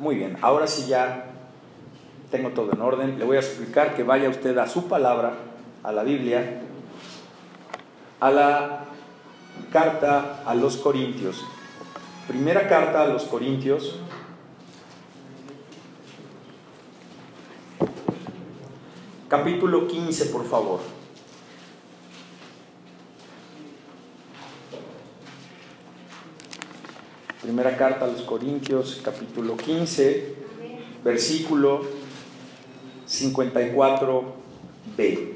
Muy bien, ahora sí ya tengo todo en orden. Le voy a explicar que vaya usted a su palabra, a la Biblia, a la carta a los Corintios. Primera carta a los Corintios. Capítulo 15, por favor. Primera carta a los Corintios, capítulo 15, versículo 54b.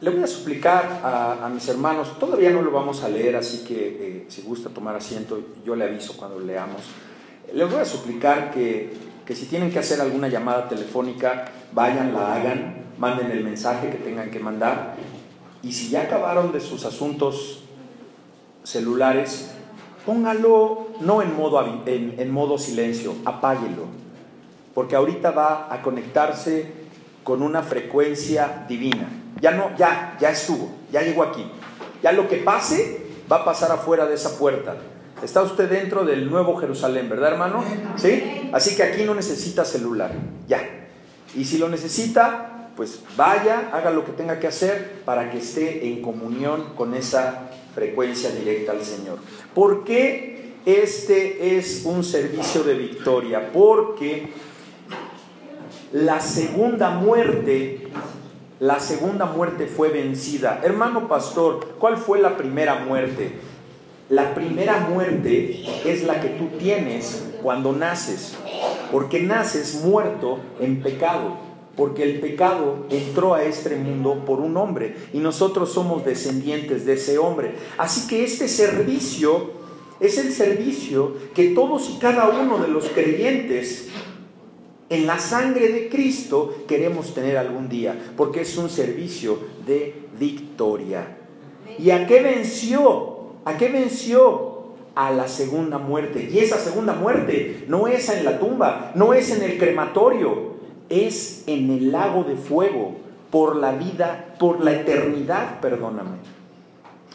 Le voy a suplicar a, mis hermanos, todavía no lo vamos a leer, así que eh, si gusta tomar asiento, yo le aviso cuando leamos. Les voy a suplicar que, que si tienen que hacer alguna llamada telefónica, vayan, la hagan, manden el mensaje que tengan que mandar. Y si ya acabaron de sus asuntos celulares, póngalo no en modo, en, modo silencio, apáguelo, porque ahorita va a conectarse con una frecuencia divina. Ya no, ya, ya estuvo, ya llegó aquí. Ya lo que pase va a pasar afuera de esa puerta. Está usted dentro del Nuevo Jerusalén, ¿verdad, hermano? ¿Sí? Así que aquí no necesita celular, ya. Y si lo necesita, pues vaya, haga lo que tenga que hacer para que esté en comunión con esa frecuencia directa al Señor. ¿Por qué este es un servicio de victoria? Porque la segunda muerte, la segunda muerte fue vencida. Hermano pastor, ¿cuál fue la primera muerte? La primera muerte es la que tú tienes cuando naces, porque naces muerto en pecado, porque el pecado entró a este mundo por un hombre y nosotros somos descendientes de ese hombre. Así que este servicio es el servicio que todos y cada uno de los creyentes en la sangre de Cristo queremos tener algún día, porque es un servicio de victoria. ¿Y a qué venció? ¿A qué venció? A la segunda muerte. Y esa segunda muerte no es en la tumba, no es en el crematorio, es en el lago de fuego, por la vida, por la eternidad, perdóname.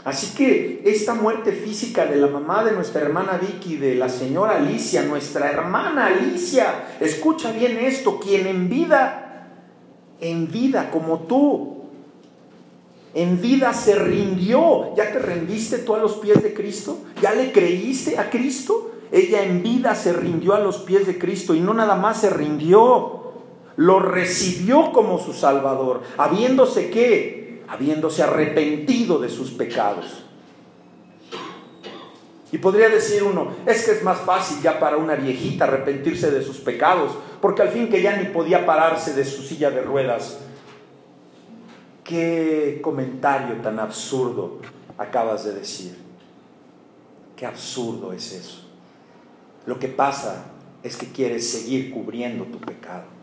Así que esta muerte física de la mamá de nuestra hermana Vicky, de la señora Alicia, nuestra hermana Alicia, escucha bien esto, quien en vida, en vida como tú, en vida se rindió. ¿Ya te rendiste tú a los pies de Cristo? ¿Ya le creíste a Cristo? Ella en vida se rindió a los pies de Cristo y no nada más se rindió, lo recibió como su Salvador, habiéndose qué? Habiéndose arrepentido de sus pecados. Y podría decir uno, es que es más fácil ya para una viejita arrepentirse de sus pecados, porque al fin que ya ni podía pararse de su silla de ruedas, Qué comentario tan absurdo acabas de decir. Qué absurdo es eso. Lo que pasa es que quieres seguir cubriendo tu pecado.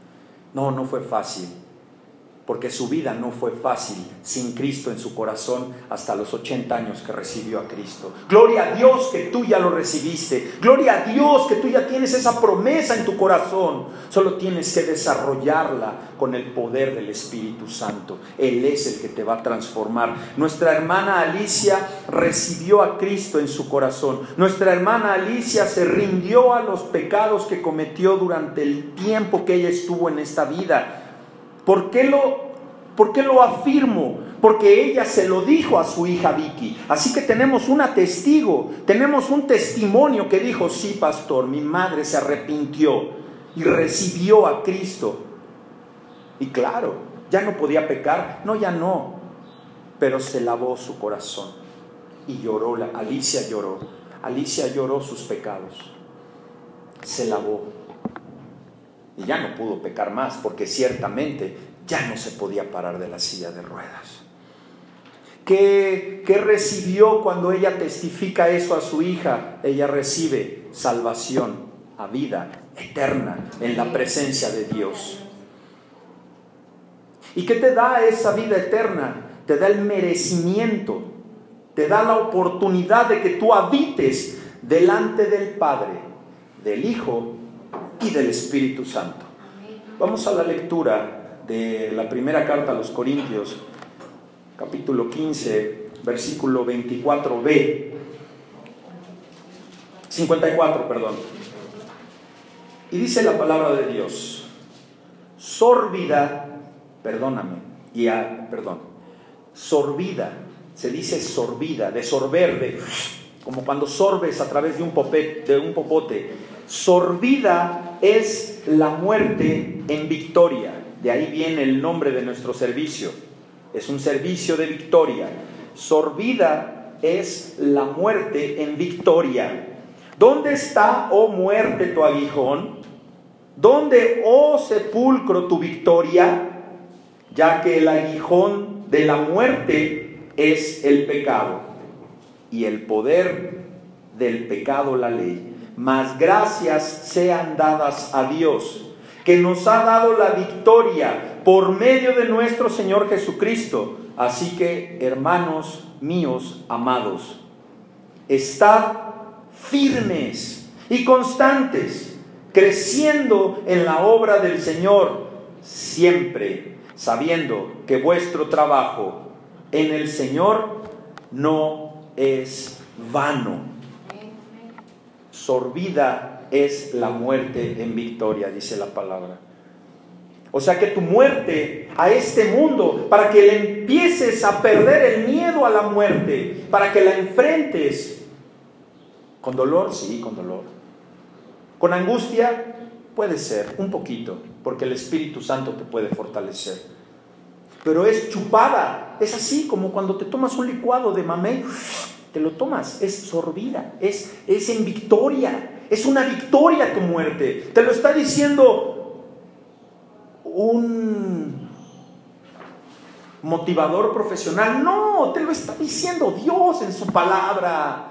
No, no fue fácil porque su vida no fue fácil sin Cristo en su corazón hasta los 80 años que recibió a Cristo. Gloria a Dios que tú ya lo recibiste. Gloria a Dios que tú ya tienes esa promesa en tu corazón. Solo tienes que desarrollarla con el poder del Espíritu Santo. Él es el que te va a transformar. Nuestra hermana Alicia recibió a Cristo en su corazón. Nuestra hermana Alicia se rindió a los pecados que cometió durante el tiempo que ella estuvo en esta vida ¿Por qué lo, por qué lo afirmo? Porque ella se lo dijo a su hija Vicky. Así que tenemos una testigo, tenemos un testimonio que dijo, sí, pastor, mi madre se arrepintió y recibió a Cristo. Y claro, ya no podía pecar, no, ya no, pero se lavó su corazón y lloró, Alicia lloró, Alicia lloró sus pecados, se lavó y ya no pudo pecar más porque ciertamente ya no se podía parar de la silla de ruedas. ¿Qué, ¿Qué, recibió cuando ella testifica eso a su hija? Ella recibe salvación a vida eterna en la presencia de Dios. ¿Y qué te da esa vida eterna? Te da el merecimiento, te da la oportunidad de que tú habites delante del Padre, del Hijo y del Espíritu Santo. Vamos a la lectura de la primera carta a los Corintios, capítulo 15, versículo 24b. 54, perdón. Y dice la palabra de Dios, sorbida, perdóname, y a, perdón, sorbida, se dice sorbida, de sorber, de, como cuando sorbes a través de un, de un popote. Sorbida es la muerte en victoria, de ahí viene el nombre de nuestro servicio, es un servicio de victoria. Sorbida es la muerte en victoria. ¿Dónde está, oh muerte, tu aguijón? ¿Dónde, oh sepulcro, tu victoria? Ya que el aguijón de la muerte es el pecado y el poder del pecado la ley. Mas gracias sean dadas a Dios, que nos ha dado la victoria por medio de nuestro Señor Jesucristo. Así que, hermanos míos amados, estad firmes y constantes, creciendo en la obra del Señor, siempre sabiendo que vuestro trabajo en el Señor no es vano. Sorbida es la muerte en victoria, dice la palabra. O sea que tu muerte a este mundo, para que le empieces a perder el miedo a la muerte, para que la enfrentes ¿Con dolor? Sí, con dolor. ¿Con angustia? Puede ser, un poquito, porque el Espíritu Santo te puede fortalecer. Pero es chupada, es así como cuando te tomas un licuado de mamey, te lo tomas, es sorbida, es, es en victoria, es una victoria tu muerte. Te lo está diciendo un motivador profesional, no, te lo está diciendo Dios en su palabra.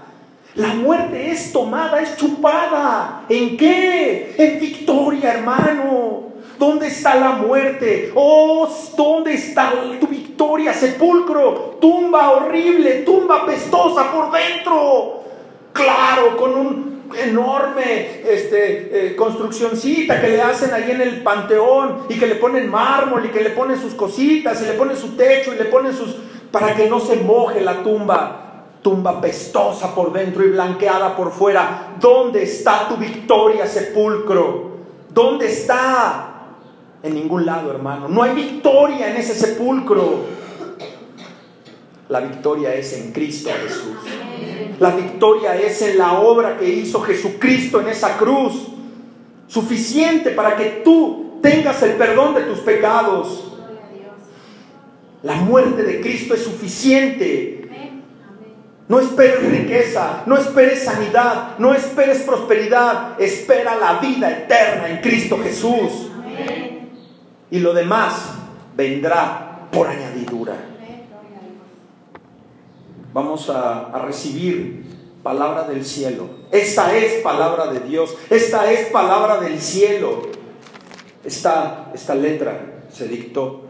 La muerte es tomada, es chupada. ¿En qué? En victoria, hermano. ¿Dónde está la muerte? Oh, ¿dónde está tu victoria? Sepulcro, tumba horrible, tumba pestosa por dentro. Claro, con un enorme este, eh, construccioncita que le hacen ahí en el panteón y que le ponen mármol y que le ponen sus cositas y le ponen su techo y le ponen sus... para que no se moje la tumba tumba pestosa por dentro y blanqueada por fuera. ¿Dónde está tu victoria, sepulcro? ¿Dónde está? En ningún lado, hermano. No hay victoria en ese sepulcro. La victoria es en Cristo Jesús. La victoria es en la obra que hizo Jesucristo en esa cruz. Suficiente para que tú tengas el perdón de tus pecados. La muerte de Cristo es suficiente no esperes riqueza, no esperes sanidad, no esperes prosperidad, espera la vida eterna en Cristo Jesús. Y lo demás vendrá por añadidura. Vamos a, recibir palabra del cielo. Esta es palabra de Dios, esta es palabra del cielo. Esta, esta letra se dictó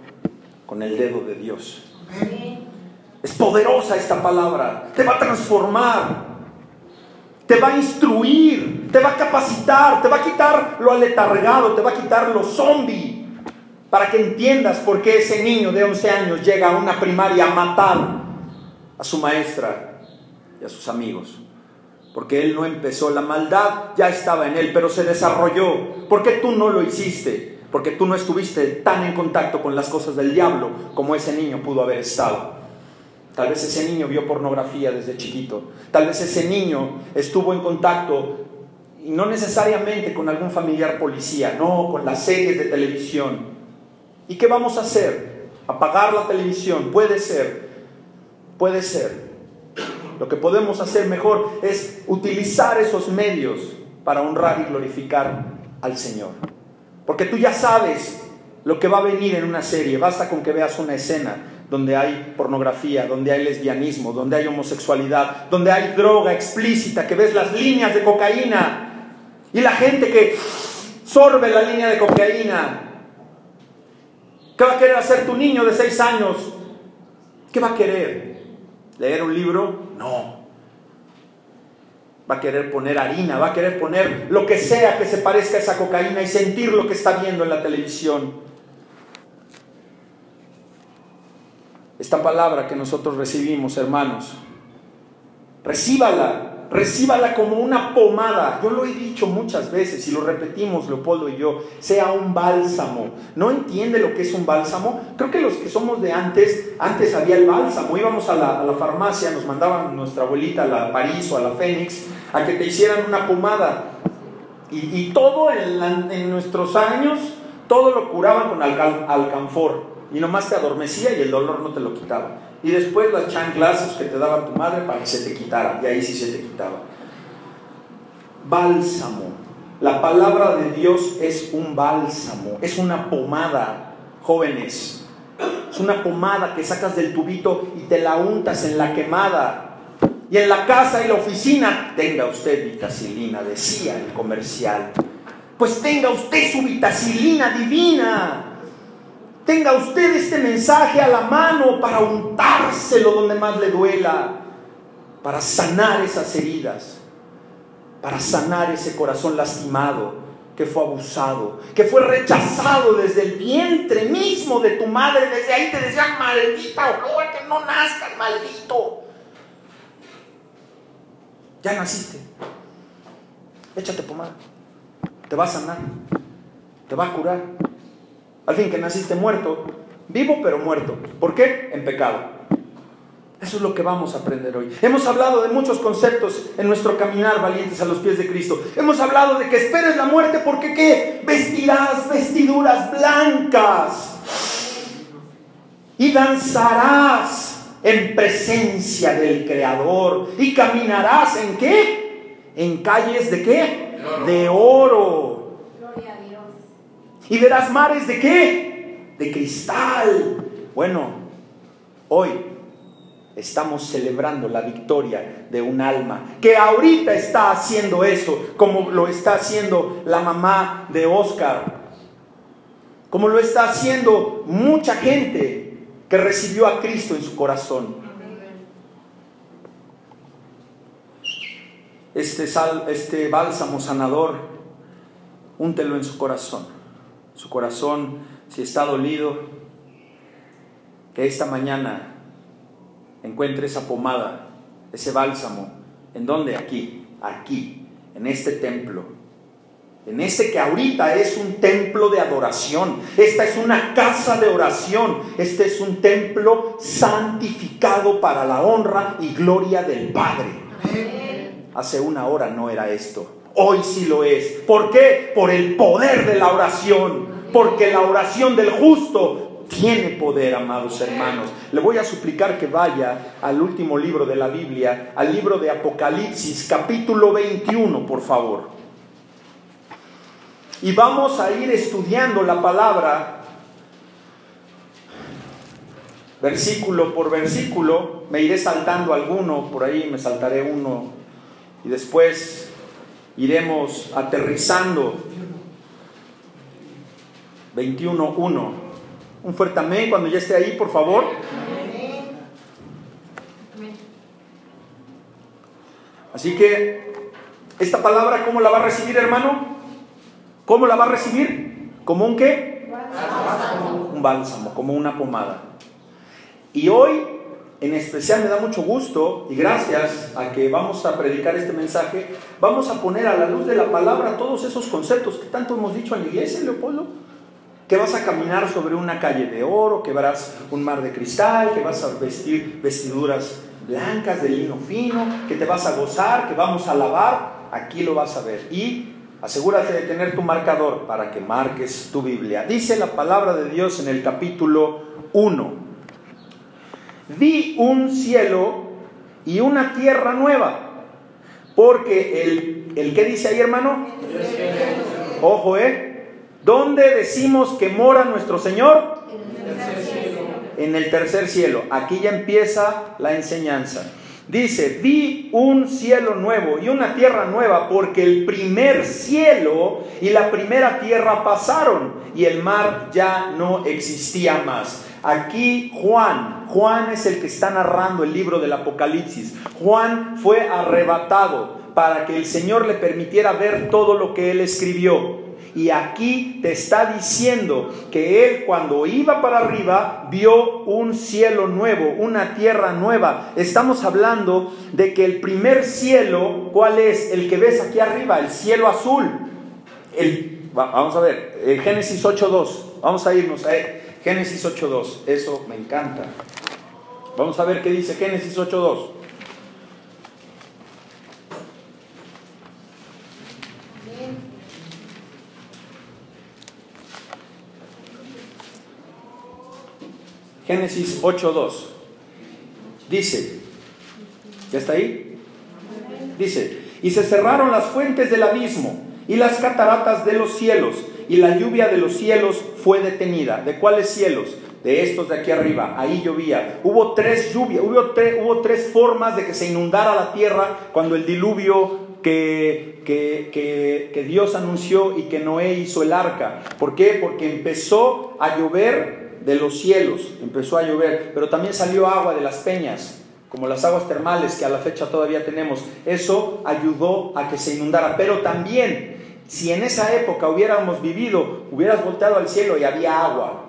con el dedo de Dios. Es poderosa esta palabra. Te va a transformar. Te va a instruir. Te va a capacitar. Te va a quitar lo aletargado. Te va a quitar lo zombie. Para que entiendas por qué ese niño de 11 años llega a una primaria a a su maestra y a sus amigos. Porque él no empezó. La maldad ya estaba en él, pero se desarrolló. ¿Por qué tú no lo hiciste? Porque tú no estuviste tan en contacto con las cosas del diablo como ese niño pudo haber estado. Tal vez ese niño vio pornografía desde chiquito. Tal vez ese niño estuvo en contacto, no necesariamente con algún familiar policía, no, con las series de televisión. ¿Y qué vamos a hacer? ¿Apagar la televisión? Puede ser, puede ser. Lo que podemos hacer mejor es utilizar esos medios para honrar y glorificar al Señor. Porque tú ya sabes lo que va a venir en una serie, basta con que veas una escena donde hay pornografía, donde hay lesbianismo, donde hay homosexualidad, donde hay droga explícita, que ves las líneas de cocaína y la gente que sorbe la línea de cocaína. ¿Qué va a querer hacer tu niño de seis años? ¿Qué va a querer? ¿Leer un libro? No. Va a querer poner harina, va a querer poner lo que sea que se parezca a esa cocaína y sentir lo que está viendo en la televisión. esta palabra que nosotros recibimos, hermanos, recíbala recíbala como una pomada. Yo lo he dicho muchas veces y lo repetimos, Leopoldo y yo, sea un bálsamo. ¿No entiende lo que es un bálsamo? Creo que los que somos de antes, antes había el bálsamo. Íbamos a la, farmacia, nos mandaban nuestra abuelita a la París o a la Fénix a que te hicieran una pomada. Y, todo en, nuestros años, todo lo curaban con alcanfor. Y nomás te adormecía y el dolor no te lo quitaba y después las chanclas que te daba tu madre para que se te quitara, y ahí sí se te quitaba. Bálsamo. La palabra de Dios es un bálsamo, es una pomada, jóvenes. Es una pomada que sacas del tubito y te la untas en la quemada. Y en la casa y la oficina, tenga usted vitacilina, decía el comercial. Pues tenga usted su vitacilina divina tenga usted este mensaje a la mano para untárselo donde más le duela, para sanar esas heridas, para sanar ese corazón lastimado que fue abusado, que fue rechazado desde el vientre mismo de tu madre, desde ahí te decían, maldita horror, que no nazcas, maldito. Ya naciste. Échate pomada. Te va a sanar. Te va a curar. Al fin que naciste muerto, vivo pero muerto. ¿Por qué? En pecado. Eso es lo que vamos a aprender hoy. Hemos hablado de muchos conceptos en nuestro caminar valientes a los pies de Cristo. Hemos hablado de que esperes la muerte porque ¿qué? Vestirás vestiduras blancas y danzarás en presencia del Creador y caminarás en qué? En calles de qué? De oro y verás mares de qué? De cristal. Bueno, hoy estamos celebrando la victoria de un alma que ahorita está haciendo eso, como lo está haciendo la mamá de Oscar, como lo está haciendo mucha gente que recibió a Cristo en su corazón. Este, sal, este bálsamo sanador, úntelo en su corazón su corazón, si está dolido, que esta mañana encuentre esa pomada, ese bálsamo. ¿En dónde? Aquí, aquí, en este templo. En este que ahorita es un templo de adoración. Esta es una casa de oración. Este es un templo santificado para la honra y gloria del Padre. Hace una hora no era esto. Hoy sí lo es. ¿Por qué? Por el poder de la oración porque la oración del justo tiene poder, amados hermanos. Le voy a suplicar que vaya al último libro de la Biblia, al libro de Apocalipsis, capítulo 21, por favor. Y vamos a ir estudiando la palabra versículo por versículo. Me iré saltando alguno, por ahí me saltaré uno. Y después iremos aterrizando 21.1. Un fuerte amén cuando ya esté ahí, por favor. Así que, esta palabra, ¿cómo la va a recibir, hermano? ¿Cómo la va a recibir? ¿Como un qué? Un bálsamo, como una pomada. Y hoy, en especial, me da mucho gusto y gracias a que vamos a predicar este mensaje, vamos a poner a la luz de la palabra todos esos conceptos que tanto hemos dicho en la iglesia, Leopoldo que vas a caminar sobre una calle de oro, que verás un mar de cristal, que vas a vestir vestiduras blancas de lino fino, que te vas a gozar, que vamos a lavar, aquí lo vas a ver. Y asegúrate de tener tu marcador para que marques tu Biblia. Dice la palabra de Dios en el capítulo 1. Vi un cielo y una tierra nueva. Porque el, el que dice ahí, hermano? Ojo, ¿eh? ¿Dónde decimos que mora nuestro Señor? En el tercer cielo. Aquí ya empieza la enseñanza. Dice, vi un cielo nuevo y una tierra nueva porque el primer cielo y la primera tierra pasaron y el mar ya no existía más. Aquí Juan, Juan es el que está narrando el libro del Apocalipsis. Juan fue arrebatado para que el Señor le permitiera ver todo lo que él escribió. Y aquí te está diciendo que él cuando iba para arriba vio un cielo nuevo, una tierra nueva. Estamos hablando de que el primer cielo, ¿cuál es? El que ves aquí arriba, el cielo azul. El, vamos a ver, eh, Génesis 8.2. Vamos a irnos a Génesis 8.2. Eso me encanta. Vamos a ver qué dice Génesis 8.2. Génesis 8.2. Dice, ¿ya está ahí? Dice, y se cerraron las fuentes del abismo y las cataratas de los cielos, y la lluvia de los cielos fue detenida. ¿De cuáles cielos? De estos de aquí arriba. Ahí llovía. Hubo tres lluvias, hubo, tres formas de que se inundara la tierra cuando el diluvio que, que, que, Dios anunció y que Noé hizo el arca. ¿Por qué? Porque empezó a llover de los cielos, empezó a llover, pero también salió agua de las peñas, como las aguas termales que a la fecha todavía tenemos. Eso ayudó a que se inundara, pero también, si en esa época hubiéramos vivido, hubieras volteado al cielo y había agua,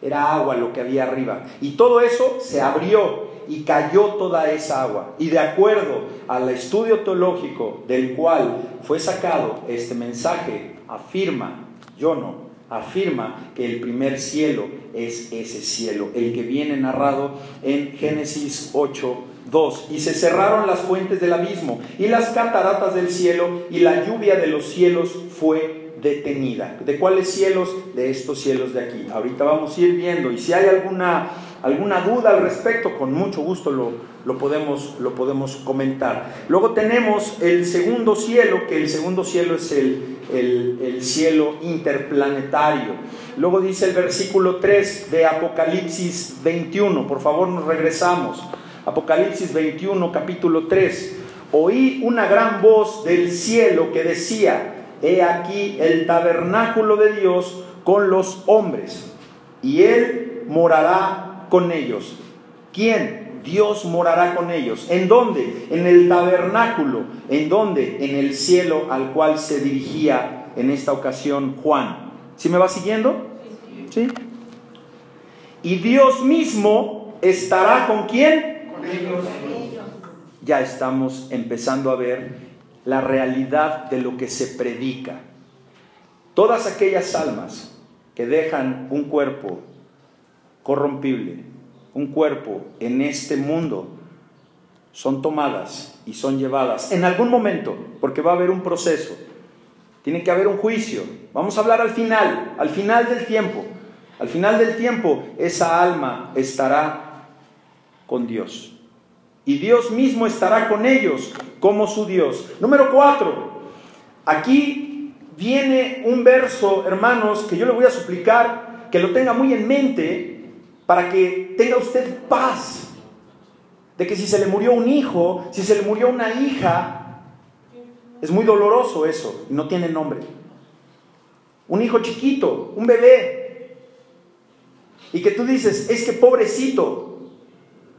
era agua lo que había arriba, y todo eso se abrió y cayó toda esa agua. Y de acuerdo al estudio teológico del cual fue sacado este mensaje, afirma, yo no, afirma que el primer cielo es ese cielo, el que viene narrado en Génesis 8, 2. Y se cerraron las fuentes del abismo y las cataratas del cielo y la lluvia de los cielos fue detenida. ¿De cuáles cielos? De estos cielos de aquí. Ahorita vamos a ir viendo y si hay alguna, alguna duda al respecto, con mucho gusto lo, lo, podemos, lo podemos comentar. Luego tenemos el segundo cielo, que el segundo cielo es el el, cielo interplanetario. Luego dice el versículo 3 de Apocalipsis 21, por favor nos regresamos. Apocalipsis 21, capítulo 3. Oí una gran voz del cielo que decía, he aquí el tabernáculo de Dios con los hombres, y él morará con ellos. ¿Quién? Dios morará con ellos. ¿En dónde? En el tabernáculo. ¿En dónde? En el cielo al cual se dirigía en esta ocasión Juan. ¿Sí me va siguiendo? ¿Sí? Y Dios mismo estará con quién? Ya estamos empezando a ver la realidad de lo que se predica. Todas aquellas almas que dejan un cuerpo corrompible, un cuerpo en este mundo son tomadas y son llevadas en algún momento, porque va a haber un proceso, tiene que haber un juicio. Vamos a hablar al final, al final del tiempo. Al final del tiempo, esa alma estará con Dios. Y Dios mismo estará con ellos como su Dios. Número cuatro, aquí viene un verso, hermanos, que yo le voy a suplicar que lo tenga muy en mente para que tenga usted paz de que si se le murió un hijo, si se le murió una hija, es muy doloroso eso y no tiene nombre. Un hijo chiquito, un bebé, y que tú dices, es que pobrecito,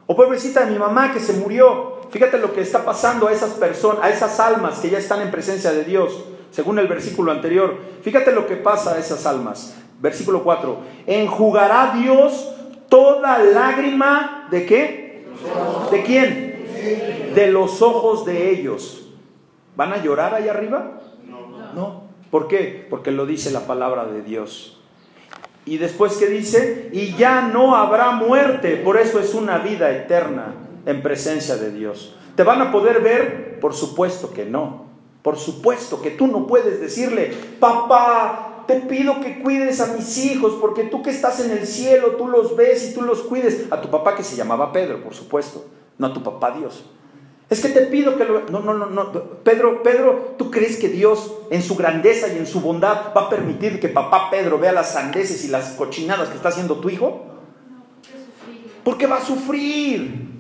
o pobrecita de mi mamá que se murió. Fíjate lo que está pasando a esas personas, a esas almas que ya están en presencia de Dios, según el versículo anterior. Fíjate lo que pasa a esas almas. Versículo 4. Enjugará Dios toda lágrima de qué? ¿De quién? De los ojos de ellos. ¿Van a llorar ahí arriba? No. ¿Por qué? Porque lo dice la palabra de Dios. Y después que dice, y ya no habrá muerte, por eso es una vida eterna en presencia de Dios. ¿Te van a poder ver? Por supuesto que no. Por supuesto que tú no puedes decirle, papá, te pido que cuides a mis hijos, porque tú que estás en el cielo, tú los ves y tú los cuides. A tu papá que se llamaba Pedro, por supuesto, no a tu papá Dios. Es que te pido que lo... No, no, no, no. Pedro, Pedro, ¿tú crees que Dios en su grandeza y en su bondad va a permitir que papá Pedro vea las sandeces y las cochinadas que está haciendo tu hijo? Porque va a sufrir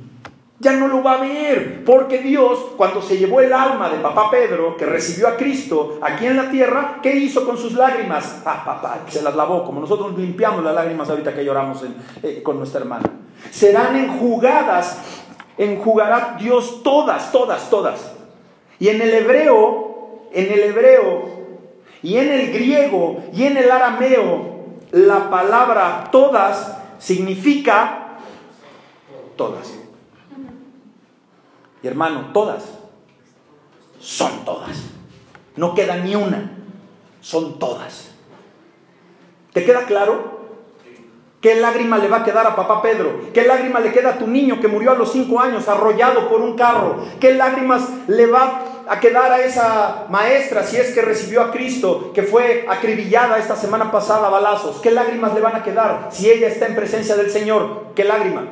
ya no lo va a ver, porque Dios, cuando se llevó el alma de papá Pedro, que recibió a Cristo aquí en la tierra, ¿qué hizo con sus lágrimas? Ah, papá, se las lavó, como nosotros limpiamos las lágrimas ahorita que lloramos eh, con nuestra hermana. Serán enjugadas, enjugará Dios todas, todas, todas. Y en el hebreo, en el hebreo, Y en el griego y en el arameo, la palabra todas significa todas. Y hermano, todas son todas. No queda ni una, son todas. ¿Te queda claro? ¿Qué lágrima le va a quedar a papá Pedro? ¿Qué lágrima le queda a tu niño que murió a los cinco años arrollado por un carro? ¿Qué lágrimas le va a quedar a esa maestra si es que recibió a Cristo, que fue acribillada esta semana pasada a balazos? ¿Qué lágrimas le van a quedar si ella está en presencia del Señor? ¿Qué lágrima?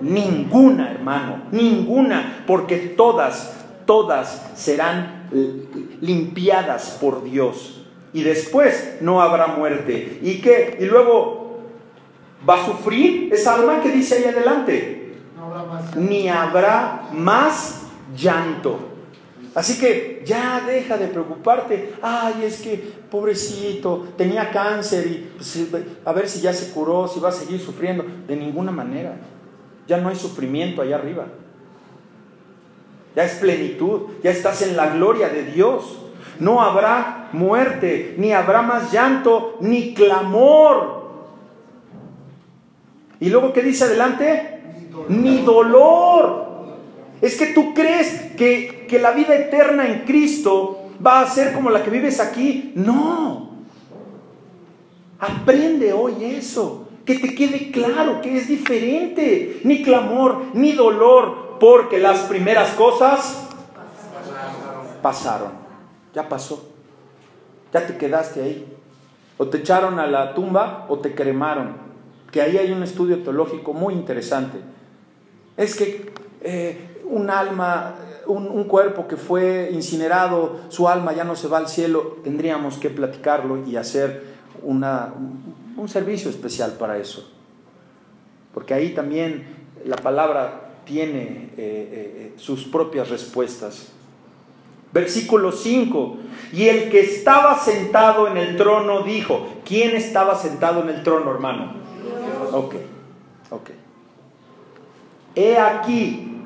Ninguna, hermano, ninguna, porque todas, todas serán limpiadas por Dios. Y después no habrá muerte. ¿Y qué? Y luego va a sufrir esa alma que dice ahí adelante. Ni habrá más llanto. Así que ya deja de preocuparte. Ay, es que pobrecito, tenía cáncer y pues, a ver si ya se curó, si va a seguir sufriendo. De ninguna manera. Ya no hay sufrimiento allá arriba. Ya es plenitud, ya estás en la gloria de Dios. No habrá muerte, ni habrá más llanto, ni clamor. Y luego, ¿qué dice adelante? Ni dolor. Es que tú crees que, que la vida eterna en Cristo va a ser como la que vives aquí. No. Aprende hoy eso que te quede claro que es diferente. Ni clamor, ni dolor, porque las primeras cosas pasaron. Ya pasó. Ya te quedaste ahí. O te echaron a la tumba o te cremaron. Que ahí hay un estudio teológico muy interesante. Es que eh, un alma, un, cuerpo que fue incinerado, su alma ya no se va al cielo, tendríamos que platicarlo y hacer una, un servicio especial para eso. Porque ahí también la palabra tiene eh, eh, sus propias respuestas. Versículo 5. Y el que estaba sentado en el trono dijo, ¿quién estaba sentado en el trono, hermano? Ok, ok. He aquí,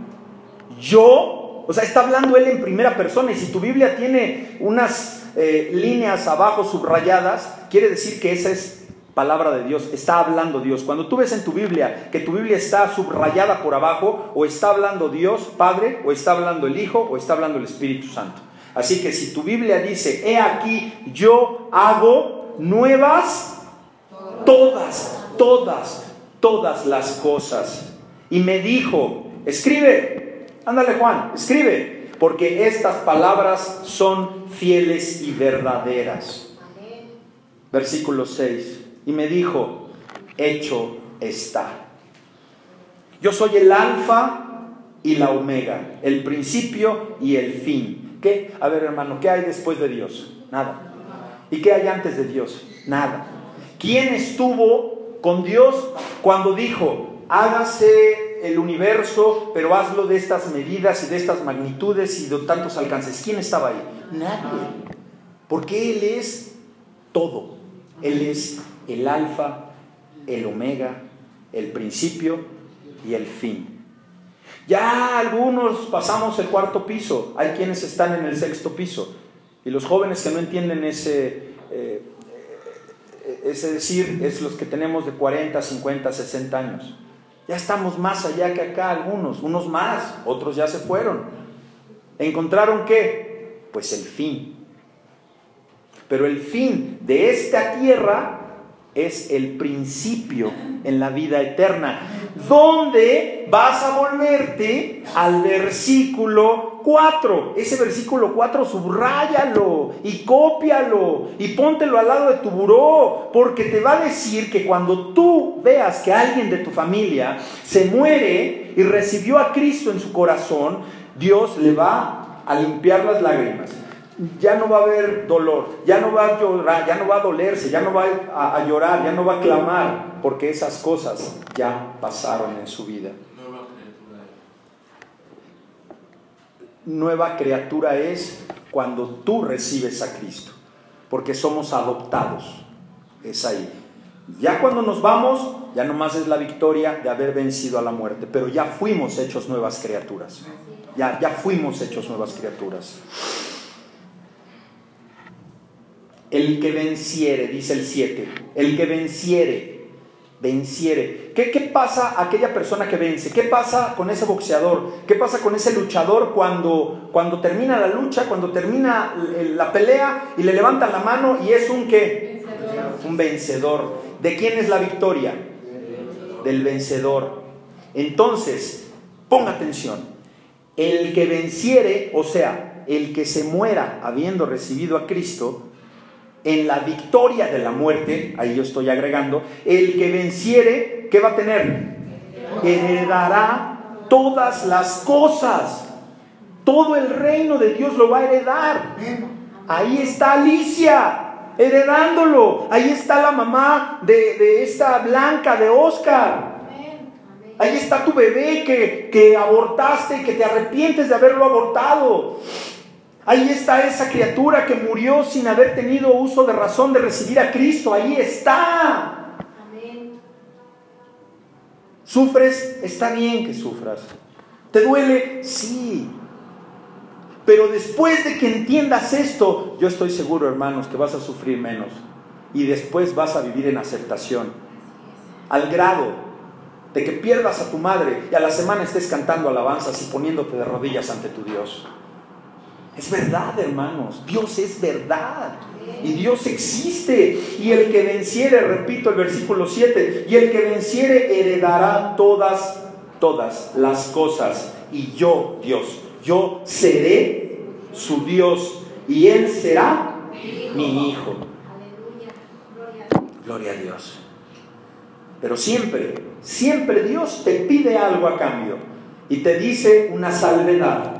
yo, o sea, está hablando él en primera persona y si tu Biblia tiene unas líneas abajo subrayadas, quiere decir que esa es palabra de Dios, está hablando Dios. Cuando tú ves en tu Biblia que tu Biblia está subrayada por abajo, o está hablando Dios Padre, o está hablando el Hijo, o está hablando el Espíritu Santo. Así que si tu Biblia dice, he aquí, yo hago nuevas todas, todas, todas las cosas. Y me dijo, escribe, ándale Juan, escribe, porque estas palabras son fieles y verdaderas. Versículo 6 y me dijo, hecho está. Yo soy el alfa y la omega, el principio y el fin. ¿Qué? A ver hermano, ¿qué hay después de Dios? Nada. ¿Y qué hay antes de Dios? Nada. ¿Quién estuvo con Dios cuando dijo, hágase el universo, pero hazlo de estas medidas y de estas magnitudes y de tantos alcances? ¿Quién estaba ahí? Nadie. Porque Él es todo. Él es el alfa, el omega, el principio y el fin. Ya algunos pasamos el cuarto piso, hay quienes están en el sexto piso. Y los jóvenes que no entienden ese, eh, ese decir es los que tenemos de 40, 50, 60 años. Ya estamos más allá que acá algunos, unos más, otros ya se fueron. ¿Encontraron qué? Pues el fin. Pero el fin de esta tierra es el principio en la vida eterna, donde vas a volverte al versículo 4. Ese versículo 4 subráyalo y cópialo y póntelo al lado de tu buró, porque te va a decir que cuando tú veas que alguien de tu familia se muere y recibió a Cristo en su corazón, Dios le va a limpiar las lágrimas ya no va a haber dolor, ya no va a llorar, ya no va a dolerse, ya no va a, llorar, ya no va a clamar, porque esas cosas ya pasaron en su vida. Nueva criatura es cuando tú recibes a Cristo, porque somos adoptados. Es ahí. Ya cuando nos vamos, ya nomás es la victoria de haber vencido a la muerte, pero ya fuimos hechos nuevas criaturas. Ya, ya fuimos hechos nuevas criaturas. El que venciere, dice el 7. El que venciere, venciere. ¿Qué, ¿Qué pasa a aquella persona que vence? ¿Qué pasa con ese boxeador? ¿Qué pasa con ese luchador cuando, cuando termina la lucha, cuando termina la pelea y le levantan la mano y es un qué? Un vencedor. ¿De quién es la victoria? Del vencedor. Entonces, ponga atención. El que venciere, o sea, el que se muera habiendo recibido a Cristo, en la victoria de la muerte, ahí yo estoy agregando, el que venciere, ¿qué va a tener? Heredará todas las cosas. Todo el reino de Dios lo va a heredar. Ahí está Alicia, heredándolo. Ahí está la mamá de, de esta Blanca, de Oscar. Ahí está tu bebé que, que abortaste y que te arrepientes de haberlo abortado. Ahí está esa criatura que murió sin haber tenido uso de razón de recibir a Cristo. Ahí está. ¿Sufres? Está bien que sufras. ¿Te duele? Sí. Pero después de que entiendas esto, yo estoy seguro, hermanos, que vas a sufrir menos. Y después vas a vivir en aceptación. Al grado de que pierdas a tu madre y a la semana estés cantando alabanzas y poniéndote de rodillas ante tu Dios. Es verdad, hermanos. Dios es verdad. Y Dios existe. Y el que venciere, repito el versículo 7, y el que venciere heredará todas, todas las cosas. Y yo, Dios, yo seré su Dios. Y él será mi hijo. Gloria a Dios. Pero siempre, siempre Dios te pide algo a cambio. Y te dice una salvedad.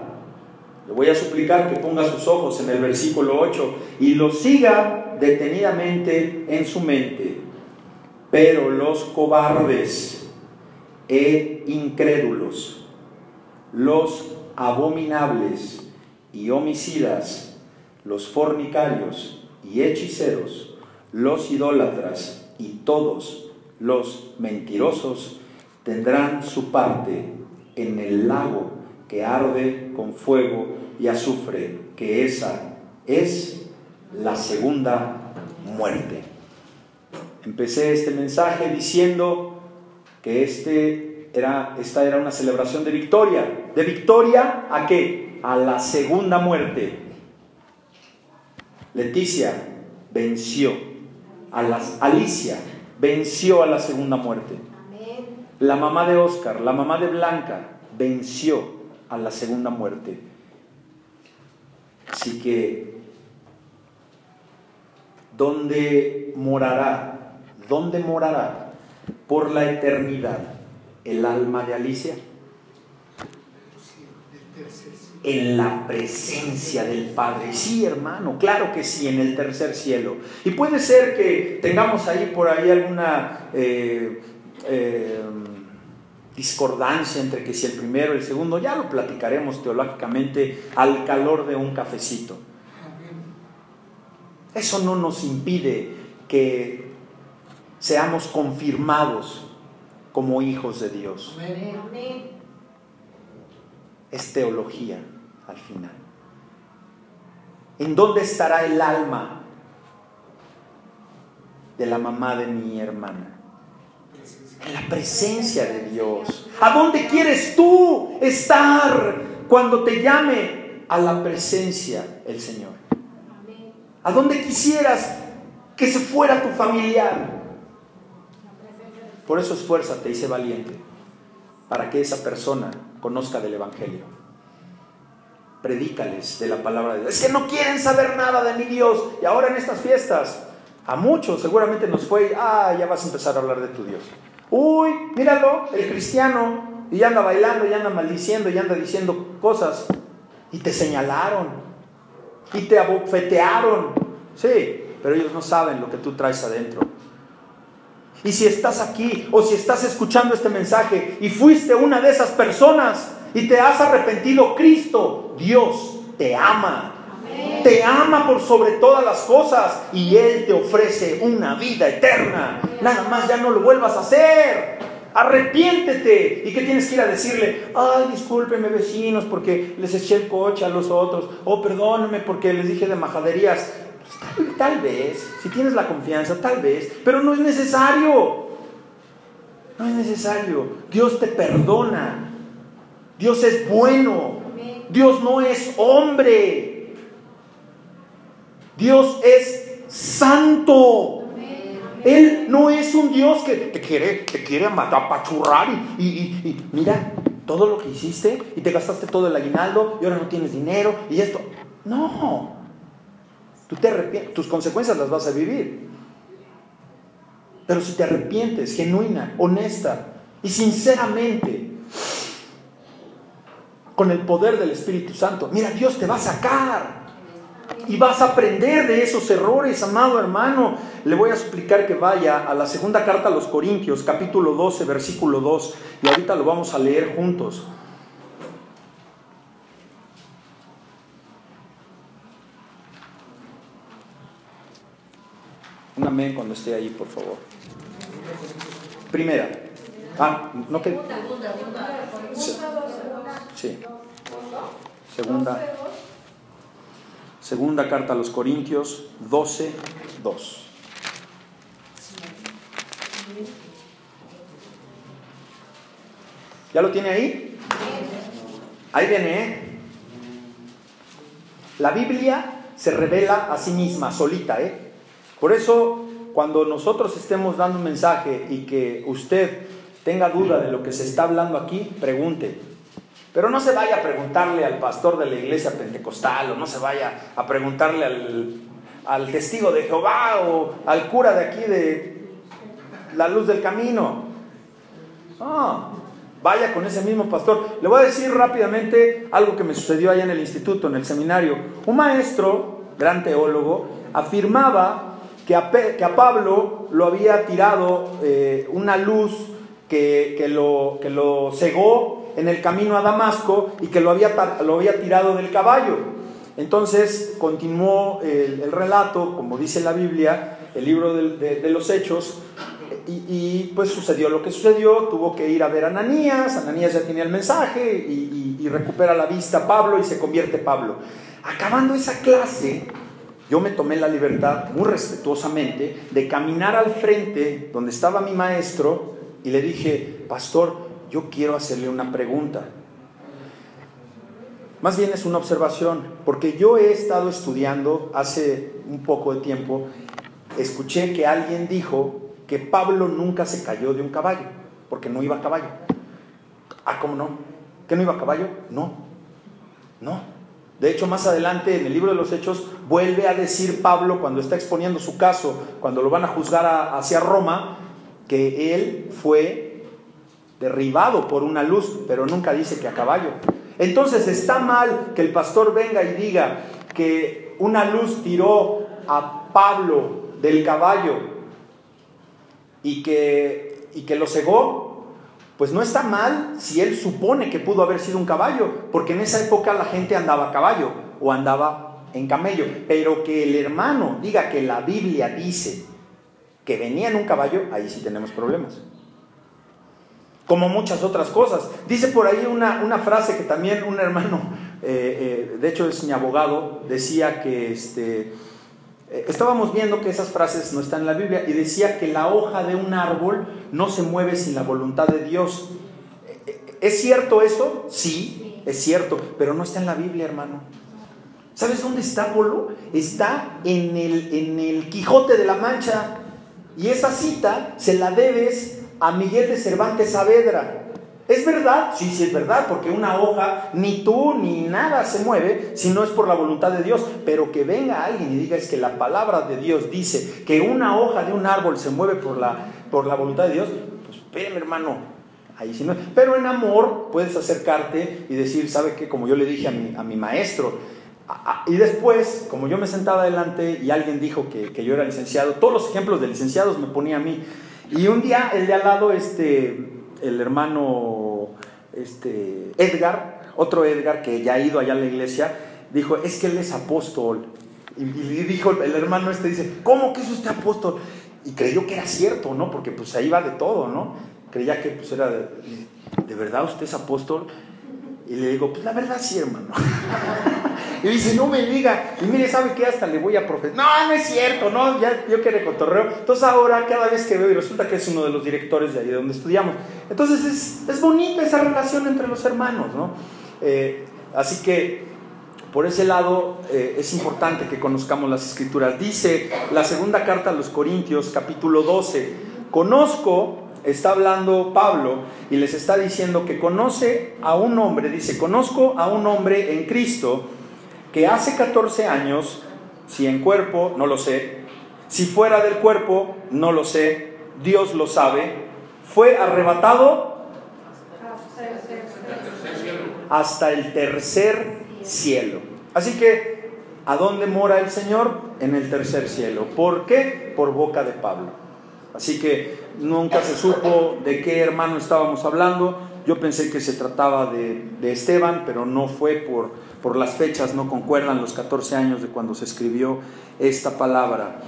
Le voy a suplicar que ponga sus ojos en el versículo 8 y lo siga detenidamente en su mente. Pero los cobardes e incrédulos, los abominables y homicidas, los fornicarios y hechiceros, los idólatras y todos los mentirosos tendrán su parte en el lago que arde con fuego y azufre, que esa es la segunda muerte. Empecé este mensaje diciendo que este era, esta era una celebración de victoria. ¿De victoria a qué? A la segunda muerte. Leticia venció. A las, Alicia venció a la segunda muerte. La mamá de Oscar, la mamá de Blanca, venció a la segunda muerte. Así que, ¿dónde morará? ¿Dónde morará por la eternidad el alma de Alicia? En la presencia del Padre. Sí, hermano, claro que sí, en el tercer cielo. Y puede ser que tengamos ahí por ahí alguna... Eh, eh, discordancia entre que si el primero y el segundo, ya lo platicaremos teológicamente al calor de un cafecito. Eso no nos impide que seamos confirmados como hijos de Dios. Es teología al final. ¿En dónde estará el alma de la mamá de mi hermana? En la presencia de Dios. ¿A dónde quieres tú estar cuando te llame a la presencia el Señor? ¿A dónde quisieras que se fuera tu familiar? Por eso esfuérzate y sé valiente para que esa persona conozca del Evangelio. Predícales de la palabra de Dios. Es que no quieren saber nada de mi Dios. Y ahora en estas fiestas, a muchos seguramente nos fue, ah, ya vas a empezar a hablar de tu Dios. Uy, míralo, el cristiano, y anda bailando, y anda maldiciendo, y anda diciendo cosas. Y te señalaron, y te abofetearon. Sí, pero ellos no saben lo que tú traes adentro. Y si estás aquí o si estás escuchando este mensaje y fuiste una de esas personas y te has arrepentido, Cristo, Dios, te ama. Te ama por sobre todas las cosas y Él te ofrece una vida eterna. Nada más ya no lo vuelvas a hacer. Arrepiéntete. ¿Y qué tienes que ir a decirle? Ay, discúlpeme vecinos porque les eché el coche a los otros. O oh, perdónenme porque les dije de majaderías. Tal, vez, si tienes la confianza, tal vez, pero no es necesario. No es necesario. Dios te perdona. Dios es bueno. Dios no es hombre. Dios es santo. Él no es un Dios que te quiere, te quiere apachurrar y, y, y, mira todo lo que hiciste y te gastaste todo el aguinaldo y ahora no tienes dinero y esto. No. Tú te arrepientes, tus consecuencias las vas a vivir. Pero si te arrepientes, genuina, honesta y sinceramente, con el poder del Espíritu Santo, mira, Dios te va a sacar. Y vas a aprender de esos errores, amado hermano. Le voy a suplicar que vaya a la segunda carta a los Corintios, capítulo 12, versículo 2, y ahorita lo vamos a leer juntos. Un amén cuando esté ahí, por favor. Primera. Ah, no que. Sí. Segunda. Segunda carta a los Corintios 12, 2. ¿Ya lo tiene ahí? Ahí viene, ¿eh? La Biblia se revela a sí misma, solita, ¿eh? Por eso, cuando nosotros estemos dando un mensaje y que usted tenga duda de lo que se está hablando aquí, pregunte. Pero no se vaya a preguntarle al pastor de la iglesia pentecostal o no se vaya a preguntarle al, testigo de Jehová o al cura de aquí de la luz del camino. No, vaya con ese mismo pastor. Le voy a decir rápidamente algo que me sucedió allá en el instituto, en el seminario. Un maestro, gran teólogo, afirmaba que a, Pablo lo había tirado eh, una luz que, lo, que lo cegó en el camino a Damasco y que lo había, lo había tirado del caballo. Entonces continuó el, relato, como dice la Biblia, el libro de, los Hechos, y, pues sucedió lo que sucedió, tuvo que ir a ver a Ananías, Ananías ya tenía el mensaje y, y recupera la vista Pablo y se convierte Pablo. Acabando esa clase, yo me tomé la libertad, muy respetuosamente, de caminar al frente donde estaba mi maestro y le dije, pastor, yo quiero hacerle una pregunta. Más bien es una observación, porque yo he estado estudiando hace un poco de tiempo, escuché que alguien dijo que Pablo nunca se cayó de un caballo, porque no iba a caballo. Ah, ¿cómo no? ¿Que no iba a caballo? No, no. De hecho, más adelante en el libro de los Hechos vuelve a decir Pablo, cuando está exponiendo su caso, cuando lo van a juzgar hacia Roma, que él fue derribado por una luz, pero nunca dice que a caballo. Entonces está mal que el pastor venga y diga que una luz tiró a Pablo del caballo y que, y que lo cegó. Pues no está mal si él supone que pudo haber sido un caballo, porque en esa época la gente andaba a caballo o andaba en camello. Pero que el hermano diga que la Biblia dice que venía en un caballo, ahí sí tenemos problemas como muchas otras cosas. Dice por ahí una, frase que también un hermano, eh, eh, de hecho es mi abogado, decía que este, eh, estábamos viendo que esas frases no están en la Biblia y decía que la hoja de un árbol no se mueve sin la voluntad de Dios. ¿Es cierto eso? Sí, es cierto, pero no está en la Biblia, hermano. ¿Sabes dónde está Polo? Está en el, en el Quijote de la Mancha. Y esa cita se la debes a Miguel de Cervantes Saavedra. ¿Es verdad? Sí, sí es verdad, porque una hoja, ni tú ni nada se mueve si no es por la voluntad de Dios. Pero que venga alguien y diga es que la palabra de Dios dice que una hoja de un árbol se mueve por la, por la voluntad de Dios, pues espérame hermano, ahí sí no. Pero en amor puedes acercarte y decir, ¿sabe qué? Como yo le dije a mi, a mi maestro, y después, como yo me sentaba adelante y alguien dijo que, que yo era licenciado, todos los ejemplos de licenciados me ponía a mí. Y un día el de al lado, este, el hermano este, Edgar, otro Edgar que ya ha ido allá a la iglesia, dijo, es que él es apóstol. Y, dijo el hermano este, dice, ¿cómo que es usted apóstol? Y creyó que era cierto, ¿no? Porque pues ahí va de todo, ¿no? Creía que pues era, ¿de verdad usted es apóstol? Y le digo, pues la verdad sí, hermano. y dice, no me diga. Y mire, ¿sabe qué? Hasta le voy a profetizar. No, no es cierto, no, ya yo quiero cotorreo. Entonces ahora, cada vez que veo, y resulta que es uno de los directores de ahí donde estudiamos. Entonces es, es bonita esa relación entre los hermanos, ¿no? Eh, así que por ese lado eh, es importante que conozcamos las escrituras. Dice la segunda carta a los Corintios, capítulo 12, conozco está hablando Pablo y les está diciendo que conoce a un hombre, dice, conozco a un hombre en Cristo que hace 14 años, si en cuerpo, no lo sé, si fuera del cuerpo, no lo sé, Dios lo sabe, fue arrebatado hasta el tercer cielo. Así que, ¿a dónde mora el Señor? En el tercer cielo. ¿Por qué? Por boca de Pablo. Así que nunca se supo de qué hermano estábamos hablando. Yo pensé que se trataba de, Esteban, pero no fue por, por las fechas, no concuerdan los 14 años de cuando se escribió esta palabra.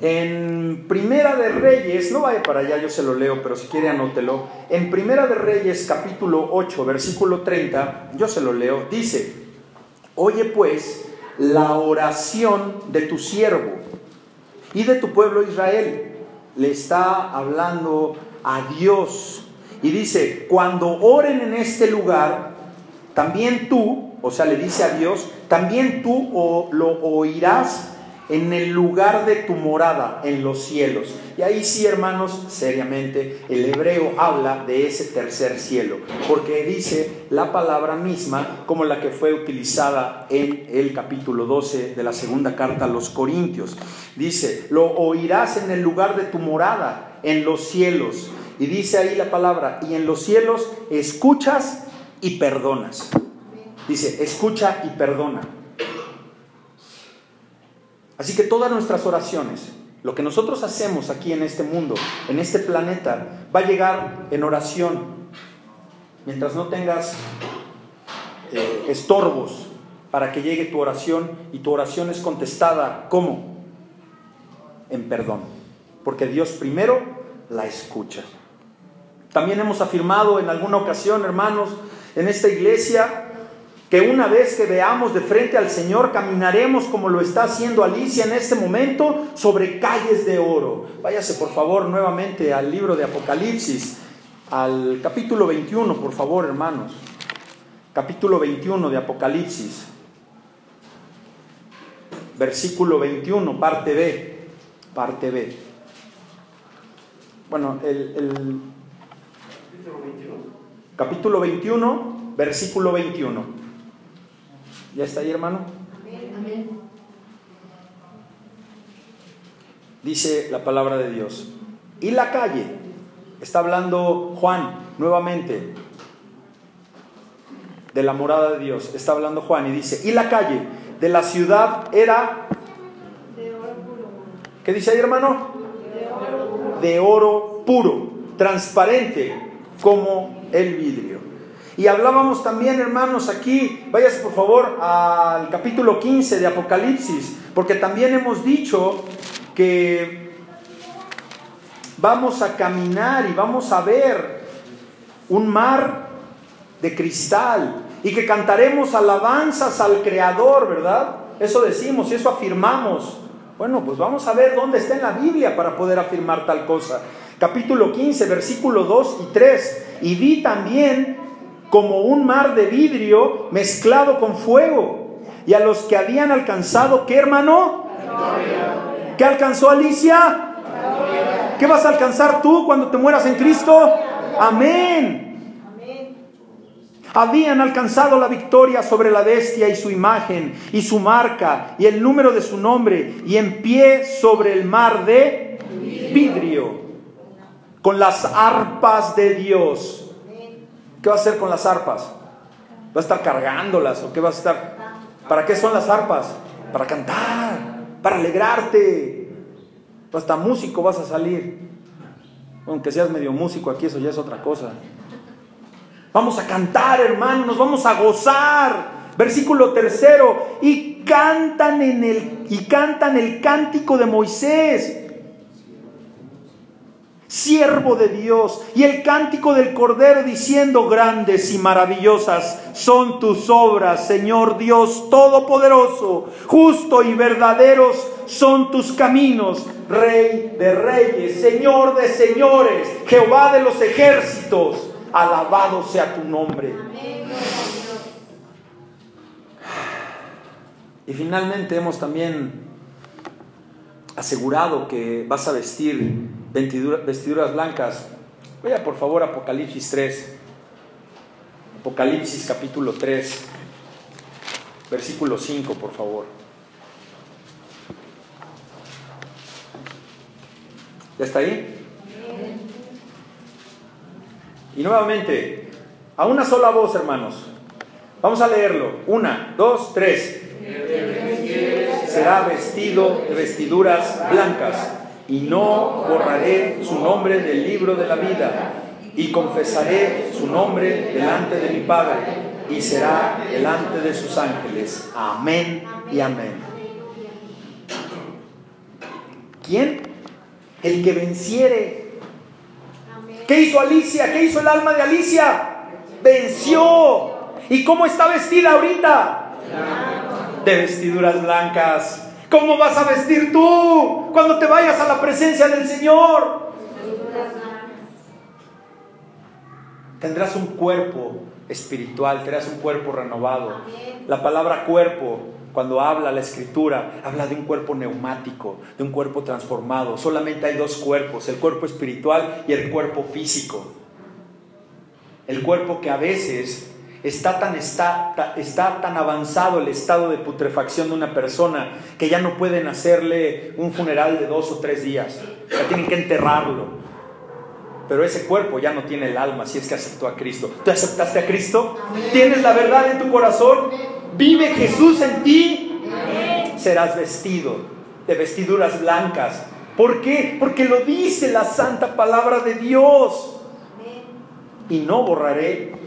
En Primera de Reyes, no vaya para allá, yo se lo leo, pero si quiere anótelo. En Primera de Reyes, capítulo 8, versículo 30, yo se lo leo, dice, oye pues la oración de tu siervo y de tu pueblo Israel le está hablando a Dios. Y dice, cuando oren en este lugar, también tú, o sea, le dice a Dios, también tú lo oirás en el lugar de tu morada, en los cielos. Y ahí sí, hermanos, seriamente, el hebreo habla de ese tercer cielo, porque dice la palabra misma como la que fue utilizada en el capítulo 12 de la segunda carta a los Corintios. Dice, lo oirás en el lugar de tu morada, en los cielos. Y dice ahí la palabra, y en los cielos escuchas y perdonas. Dice, escucha y perdona. Así que todas nuestras oraciones, lo que nosotros hacemos aquí en este mundo, en este planeta, va a llegar en oración. Mientras no tengas eh, estorbos para que llegue tu oración y tu oración es contestada, ¿cómo? En perdón. Porque Dios primero la escucha. También hemos afirmado en alguna ocasión, hermanos, en esta iglesia, que una vez que veamos de frente al Señor, caminaremos como lo está haciendo Alicia en este momento sobre calles de oro. Váyase por favor nuevamente al libro de Apocalipsis, al capítulo 21, por favor hermanos. Capítulo 21 de Apocalipsis, versículo 21, parte B, parte B. Bueno, el, el capítulo 21, versículo 21. ¿Ya está ahí, hermano? Amén. Dice la palabra de Dios. Y la calle, está hablando Juan nuevamente de la morada de Dios, está hablando Juan y dice, y la calle de la ciudad era... ¿Qué dice ahí, hermano? De oro puro, transparente como el vidrio. Y hablábamos también, hermanos, aquí, váyase por favor al capítulo 15 de Apocalipsis, porque también hemos dicho que vamos a caminar y vamos a ver un mar de cristal y que cantaremos alabanzas al Creador, ¿verdad? Eso decimos y eso afirmamos. Bueno, pues vamos a ver dónde está en la Biblia para poder afirmar tal cosa. Capítulo 15, versículo 2 y 3. Y vi también como un mar de vidrio mezclado con fuego. Y a los que habían alcanzado, ¿qué hermano? ¿Qué alcanzó Alicia? ¿Qué vas a alcanzar tú cuando te mueras en Cristo? Amén. Habían alcanzado la victoria sobre la bestia y su imagen y su marca y el número de su nombre y en pie sobre el mar de vidrio con las arpas de Dios ¿Qué va a hacer con las arpas? ¿Va a estar cargándolas o qué va a estar? ¿Para qué son las arpas? Para cantar, para alegrarte. Hasta músico vas a salir. Aunque seas medio músico aquí, eso ya es otra cosa. Vamos a cantar, hermanos, nos vamos a gozar. Versículo tercero, y cantan en el y cantan el cántico de Moisés siervo de Dios, y el cántico del Cordero diciendo, grandes y maravillosas son tus obras, Señor Dios Todopoderoso, justo y verdaderos son tus caminos, Rey de reyes, Señor de señores, Jehová de los ejércitos, alabado sea tu nombre. Y finalmente hemos también asegurado que vas a vestir vestiduras blancas. Vaya por favor Apocalipsis 3. Apocalipsis capítulo 3, versículo 5, por favor. ¿Ya está ahí? Y nuevamente, a una sola voz, hermanos. Vamos a leerlo. Una, dos, tres. Será vestido de vestiduras blancas y no borraré su nombre del libro de la vida, y confesaré su nombre delante de mi Padre, y será delante de sus ángeles. Amén y amén. ¿Quién? El que venciere. ¿Qué hizo Alicia? ¿Qué hizo el alma de Alicia? Venció. ¿Y cómo está vestida ahorita? De vestiduras blancas. ¿Cómo vas a vestir tú cuando te vayas a la presencia del Señor? Tendrás un cuerpo espiritual, tendrás un cuerpo renovado. La palabra cuerpo, cuando habla la escritura, habla de un cuerpo neumático, de un cuerpo transformado. Solamente hay dos cuerpos, el cuerpo espiritual y el cuerpo físico. El cuerpo que a veces Está tan, está, está tan avanzado el estado de putrefacción de una persona que ya no pueden hacerle un funeral de dos o tres días. Ya tienen que enterrarlo. Pero ese cuerpo ya no tiene el alma si es que aceptó a Cristo. ¿Tú aceptaste a Cristo? ¿Tienes la verdad en tu corazón? ¿Vive Jesús en ti? Serás vestido de vestiduras blancas. ¿Por qué? Porque lo dice la santa palabra de Dios. Y no borraré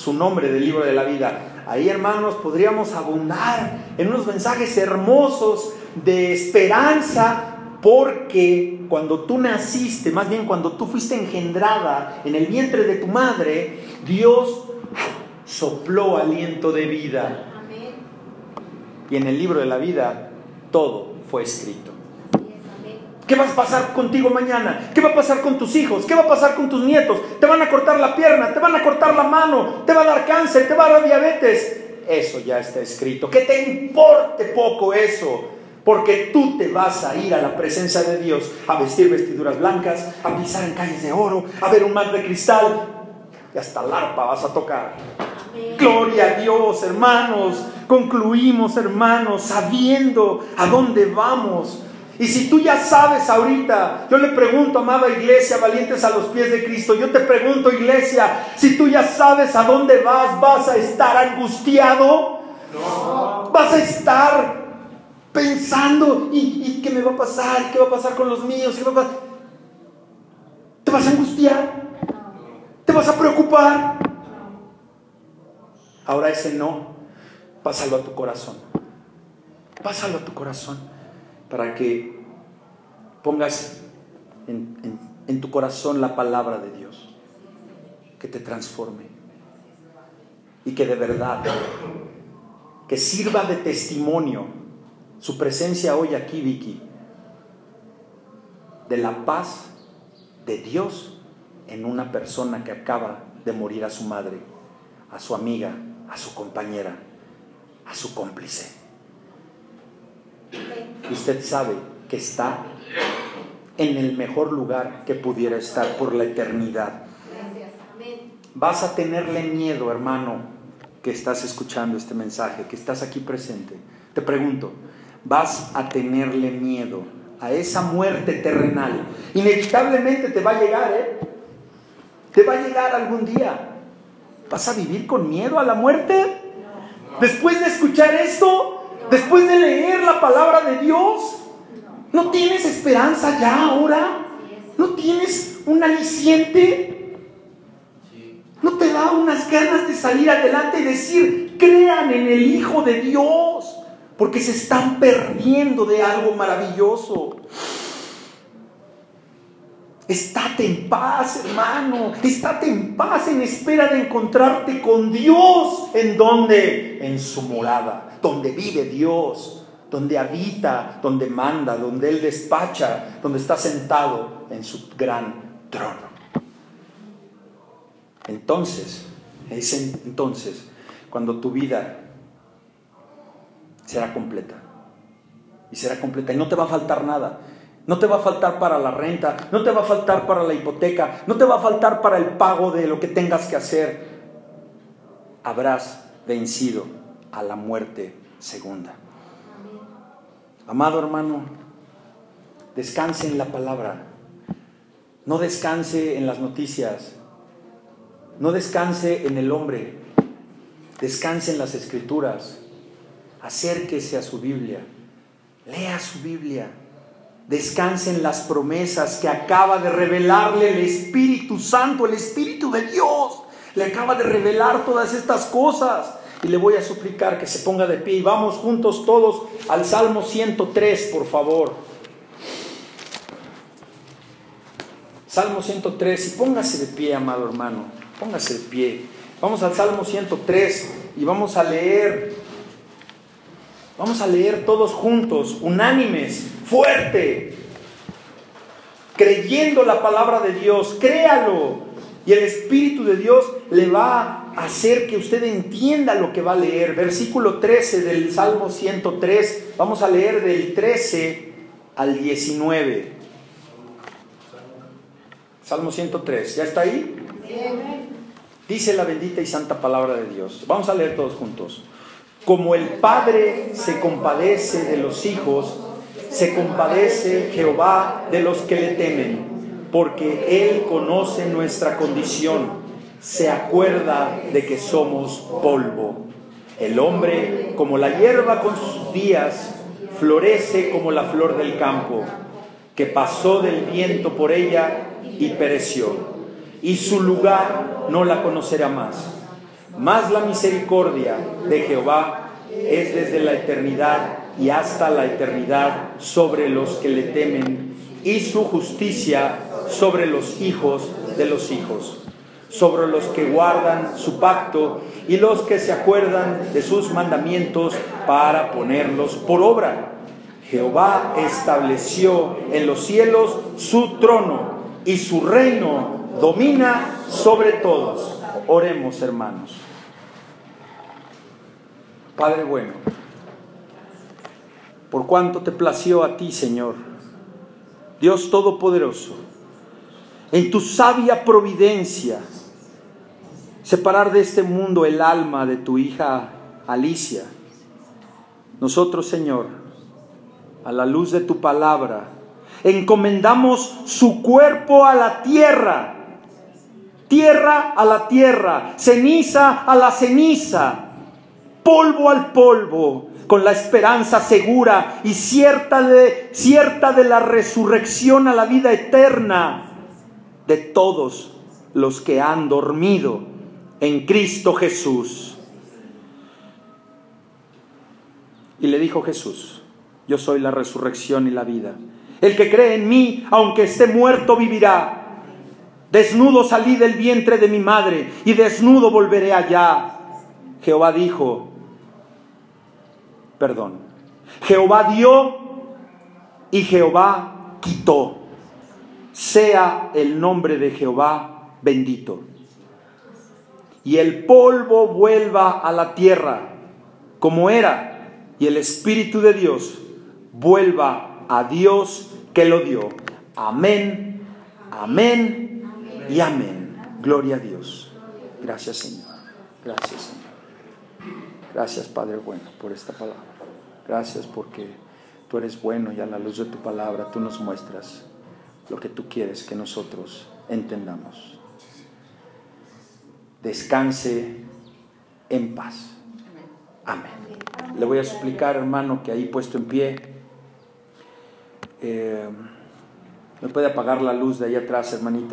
su nombre del libro de la vida. Ahí, hermanos, podríamos abundar en unos mensajes hermosos de esperanza, porque cuando tú naciste, más bien cuando tú fuiste engendrada en el vientre de tu madre, Dios sopló aliento de vida. Y en el libro de la vida todo fue escrito. ¿Qué va a pasar contigo mañana? ¿Qué va a pasar con tus hijos? ¿Qué va a pasar con tus nietos? Te van a cortar la pierna, te van a cortar la mano, te va a dar cáncer, te va a dar diabetes. Eso ya está escrito. Que te importe poco eso. Porque tú te vas a ir a la presencia de Dios a vestir vestiduras blancas, a pisar en calles de oro, a ver un mar de cristal y hasta la arpa vas a tocar. Gloria a Dios, hermanos. Concluimos, hermanos, sabiendo a dónde vamos y si tú ya sabes ahorita, yo le pregunto, amada iglesia, valientes a los pies de Cristo, yo te pregunto, iglesia, si tú ya sabes a dónde vas, ¿vas a estar angustiado? No. ¿Vas a estar pensando, ¿y, qué me va a pasar? ¿Qué va a pasar con los míos? ¿Te vas a angustiar? ¿Te vas a preocupar? Ahora ese no, pásalo a tu corazón. Pásalo a tu corazón para que pongas en, tu corazón la palabra de Dios, que te transforme y que de verdad, que sirva de testimonio su presencia hoy aquí, Vicky, de la paz de Dios en una persona que acaba de morir a su madre, a su amiga, a su compañera, a su cómplice usted sabe que está en el mejor lugar que pudiera estar por la eternidad. Vas a tenerle miedo, hermano, que estás escuchando este mensaje, que estás aquí presente. Te pregunto, vas a tenerle miedo a esa muerte terrenal. Inevitablemente te va a llegar, ¿eh? Te va a llegar algún día. ¿Vas a vivir con miedo a la muerte? Después de escuchar esto, Después de leer la palabra de Dios, ¿no tienes esperanza ya ahora? ¿No tienes un aliciente? ¿No te da unas ganas de salir adelante y decir, crean en el Hijo de Dios? Porque se están perdiendo de algo maravilloso. Estate en paz, hermano. Estate en paz en espera de encontrarte con Dios. ¿En dónde? En su morada, donde vive Dios, donde habita, donde manda, donde Él despacha, donde está sentado en su gran trono. Entonces, es entonces cuando tu vida será completa. Y será completa. Y no te va a faltar nada. No te va a faltar para la renta, no te va a faltar para la hipoteca, no te va a faltar para el pago de lo que tengas que hacer. Habrás vencido a la muerte segunda. Amado hermano, descanse en la palabra. No descanse en las noticias. No descanse en el hombre. Descanse en las escrituras. Acérquese a su Biblia. Lea su Biblia descanse en las promesas que acaba de revelarle el Espíritu Santo, el Espíritu de Dios. Le acaba de revelar todas estas cosas. Y le voy a suplicar que se ponga de pie y vamos juntos todos al Salmo 103, por favor. Salmo 103, y póngase de pie, amado hermano, póngase de pie. Vamos al Salmo 103 y vamos a leer Vamos a leer todos juntos, unánimes, fuerte, creyendo la palabra de Dios, créalo. Y el Espíritu de Dios le va a hacer que usted entienda lo que va a leer. Versículo 13 del Salmo 103, vamos a leer del 13 al 19. Salmo 103, ¿ya está ahí? Dice la bendita y santa palabra de Dios. Vamos a leer todos juntos. Como el Padre se compadece de los hijos, se compadece Jehová de los que le temen, porque Él conoce nuestra condición, se acuerda de que somos polvo. El hombre, como la hierba con sus días, florece como la flor del campo, que pasó del viento por ella y pereció, y su lugar no la conocerá más más la misericordia de Jehová es desde la eternidad y hasta la eternidad sobre los que le temen, y su justicia sobre los hijos de los hijos, sobre los que guardan su pacto y los que se acuerdan de sus mandamientos para ponerlos por obra. Jehová estableció en los cielos su trono y su reino domina sobre todos. Oremos, hermanos. Padre bueno, por cuanto te plació a ti, Señor, Dios Todopoderoso, en tu sabia providencia, separar de este mundo el alma de tu hija Alicia. Nosotros, Señor, a la luz de tu palabra, encomendamos su cuerpo a la tierra, tierra a la tierra, ceniza a la ceniza polvo al polvo, con la esperanza segura y cierta de, cierta de la resurrección a la vida eterna de todos los que han dormido en Cristo Jesús. Y le dijo Jesús, yo soy la resurrección y la vida. El que cree en mí, aunque esté muerto, vivirá. Desnudo salí del vientre de mi madre y desnudo volveré allá. Jehová dijo, perdón. Jehová dio y Jehová quitó. Sea el nombre de Jehová bendito. Y el polvo vuelva a la tierra como era, y el Espíritu de Dios vuelva a Dios que lo dio. Amén, amén y amén. Gloria a Dios. Gracias Señor. Gracias Señor. Gracias Padre bueno por esta palabra. Gracias porque tú eres bueno y a la luz de tu palabra tú nos muestras lo que tú quieres que nosotros entendamos. Descanse en paz. Amén. Le voy a suplicar, hermano, que ahí puesto en pie, eh, me puede apagar la luz de ahí atrás, hermanita.